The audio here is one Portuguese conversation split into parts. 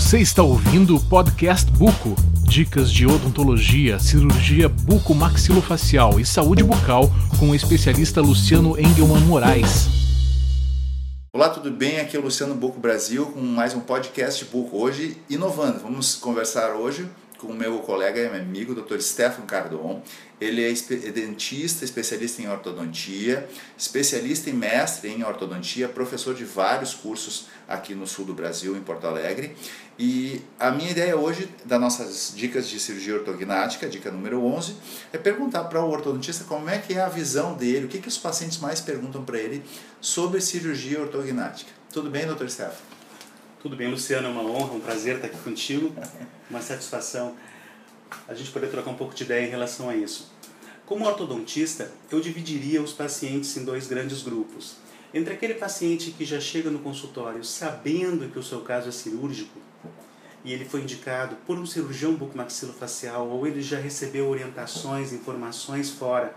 Você está ouvindo o podcast Buco. Dicas de odontologia, cirurgia buco-maxilofacial e saúde bucal com o especialista Luciano Engelman Moraes. Olá, tudo bem? Aqui é o Luciano Buco Brasil com mais um podcast Buco. Hoje, inovando. Vamos conversar hoje com o meu colega e meu amigo, Dr. Stefan Cardon. Ele é dentista, especialista em ortodontia, especialista e mestre em ortodontia, professor de vários cursos aqui no sul do Brasil, em Porto Alegre. E a minha ideia hoje, das nossas dicas de cirurgia ortognática, dica número 11, é perguntar para o ortodontista como é que é a visão dele, o que, que os pacientes mais perguntam para ele sobre cirurgia ortognática. Tudo bem, doutor Stefan? Tudo bem, Luciano, é uma honra, um prazer estar aqui contigo, uma satisfação a gente poder trocar um pouco de ideia em relação a isso. Como ortodontista, eu dividiria os pacientes em dois grandes grupos. Entre aquele paciente que já chega no consultório sabendo que o seu caso é cirúrgico e ele foi indicado por um cirurgião bucomaxilofacial ou ele já recebeu orientações, informações fora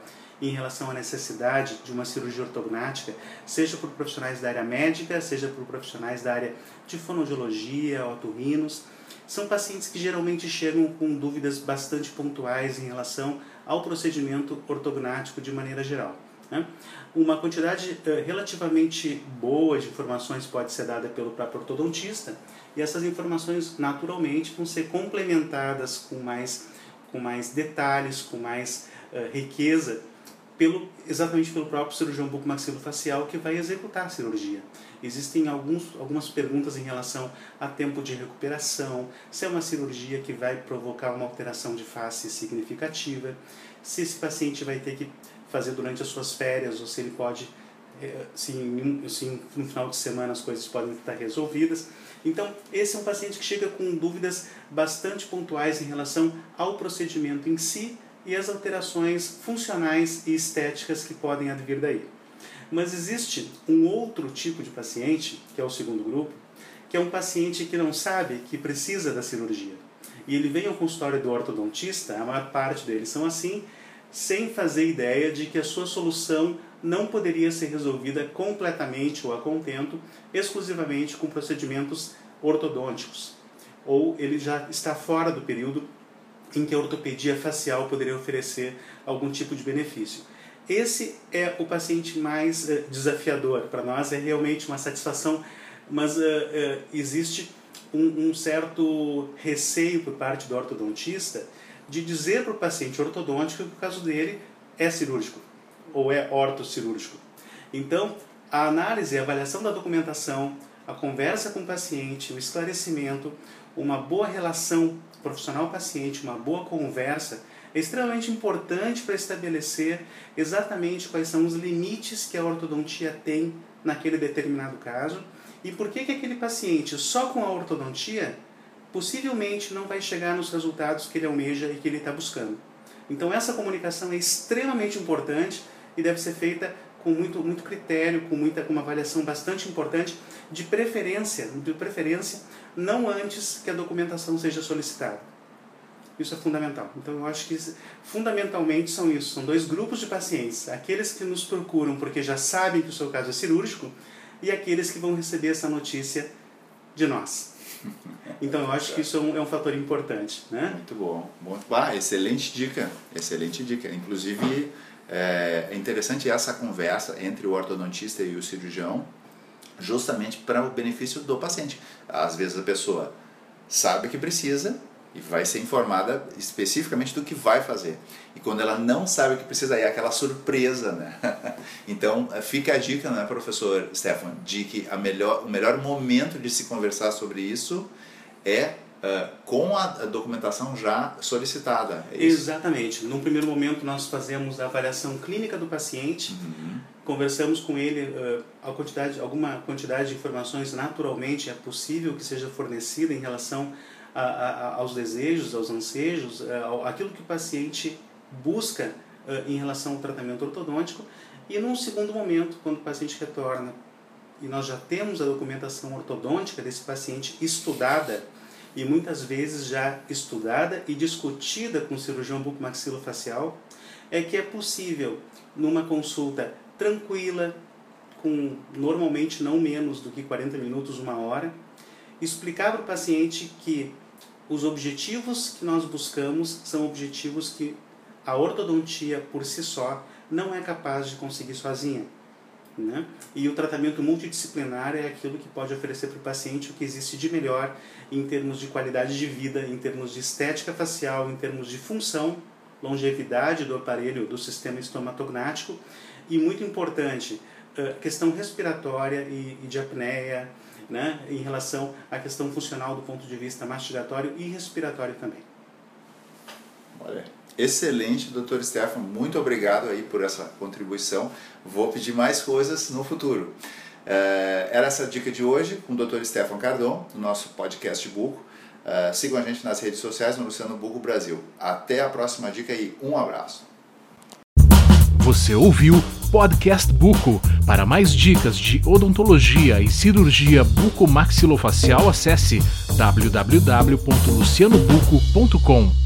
em relação à necessidade de uma cirurgia ortognática, seja por profissionais da área médica, seja por profissionais da área de fonoaudiologia, otorrinos. São pacientes que geralmente chegam com dúvidas bastante pontuais em relação ao procedimento ortognático de maneira geral. Né? Uma quantidade uh, relativamente boa de informações pode ser dada pelo próprio ortodontista e essas informações naturalmente vão ser complementadas com mais, com mais detalhes, com mais uh, riqueza pelo, exatamente pelo próprio cirurgião bucomaxilofacial que vai executar a cirurgia. Existem alguns, algumas perguntas em relação a tempo de recuperação, se é uma cirurgia que vai provocar uma alteração de face significativa, se esse paciente vai ter que fazer durante as suas férias ou se ele pode, eh, se, se no final de semana as coisas podem estar resolvidas. Então, esse é um paciente que chega com dúvidas bastante pontuais em relação ao procedimento em si e as alterações funcionais e estéticas que podem advir daí. Mas existe um outro tipo de paciente, que é o segundo grupo, que é um paciente que não sabe que precisa da cirurgia. E ele vem ao consultório do ortodontista, a maior parte deles são assim, sem fazer ideia de que a sua solução não poderia ser resolvida completamente ou a contento, exclusivamente com procedimentos ortodônticos. Ou ele já está fora do período em que a ortopedia facial poderia oferecer algum tipo de benefício. Esse é o paciente mais uh, desafiador. Para nós é realmente uma satisfação, mas uh, uh, existe um, um, certo receio por parte do ortodontista de dizer para o paciente ortodôntico que o caso dele é cirúrgico ou é ortocirúrgico. Então, a análise a avaliação da documentação, a conversa com o paciente, o esclarecimento, uma boa relação profissional-paciente, uma boa conversa, é extremamente importante para estabelecer exatamente quais são os limites que a ortodontia tem naquele determinado caso e por que, que aquele paciente só com a ortodontia possivelmente não vai chegar nos resultados que ele almeja e que ele está buscando. Então essa comunicação é extremamente importante e deve ser feita com muito, muito critério, com, muita, com uma avaliação bastante importante, de preferência, de preferência, não antes que a documentação seja solicitada. Isso é fundamental. Então eu acho que fundamentalmente são isso, são dois grupos de pacientes, aqueles que nos procuram porque já sabem que o seu caso é cirúrgico e aqueles que vão receber essa notícia de nós. Então eu acho que isso é um, é um fator importante, né? Muito bom, muito ah, excelente dica, excelente dica. Inclusive é, é interessante essa conversa entre o ortodontista e o cirurgião, justamente para o benefício do paciente. Às vezes a pessoa sabe que precisa e vai ser informada especificamente do que vai fazer. E quando ela não sabe o que precisa, é aquela surpresa, né? Então, fica a dica, né, professor Stefan, de que a melhor, o melhor momento de se conversar sobre isso é uh, com a documentação já solicitada. É Exatamente. Num primeiro momento, nós fazemos a avaliação clínica do paciente, uhum. conversamos com ele, uh, a quantidade, alguma quantidade de informações naturalmente é possível que seja fornecida em relação a, a, aos desejos, aos ansejos, uh, aquilo que o paciente busca em relação ao tratamento ortodôntico. E num segundo momento, quando o paciente retorna e nós já temos a documentação ortodôntica desse paciente estudada, e muitas vezes já estudada e discutida com o cirurgião bucomaxilofacial, é que é possível, numa consulta tranquila, com normalmente não menos do que 40 minutos, uma hora, explicar para o paciente que os objetivos que nós buscamos são objetivos que a ortodontia por si só não é capaz de conseguir sozinha. Né? E o tratamento multidisciplinar é aquilo que pode oferecer para o paciente o que existe de melhor em termos de qualidade de vida, em termos de estética facial, em termos de função, longevidade do aparelho do sistema estomatognático e, muito importante, questão respiratória e de apneia, né, em relação à questão funcional do ponto de vista mastigatório e respiratório também. Olha, excelente, doutor Stefan. Muito obrigado aí por essa contribuição. Vou pedir mais coisas no futuro. É, era essa dica de hoje com o Dr. Stefan Cardon, no nosso podcast Buco. É, sigam a gente nas redes sociais no Luciano Buco Brasil. Até a próxima dica e um abraço. Você ouviu Podcast Buco. Para mais dicas de odontologia e cirurgia bucomaxilofacial, acesse www.lucianobuco.com.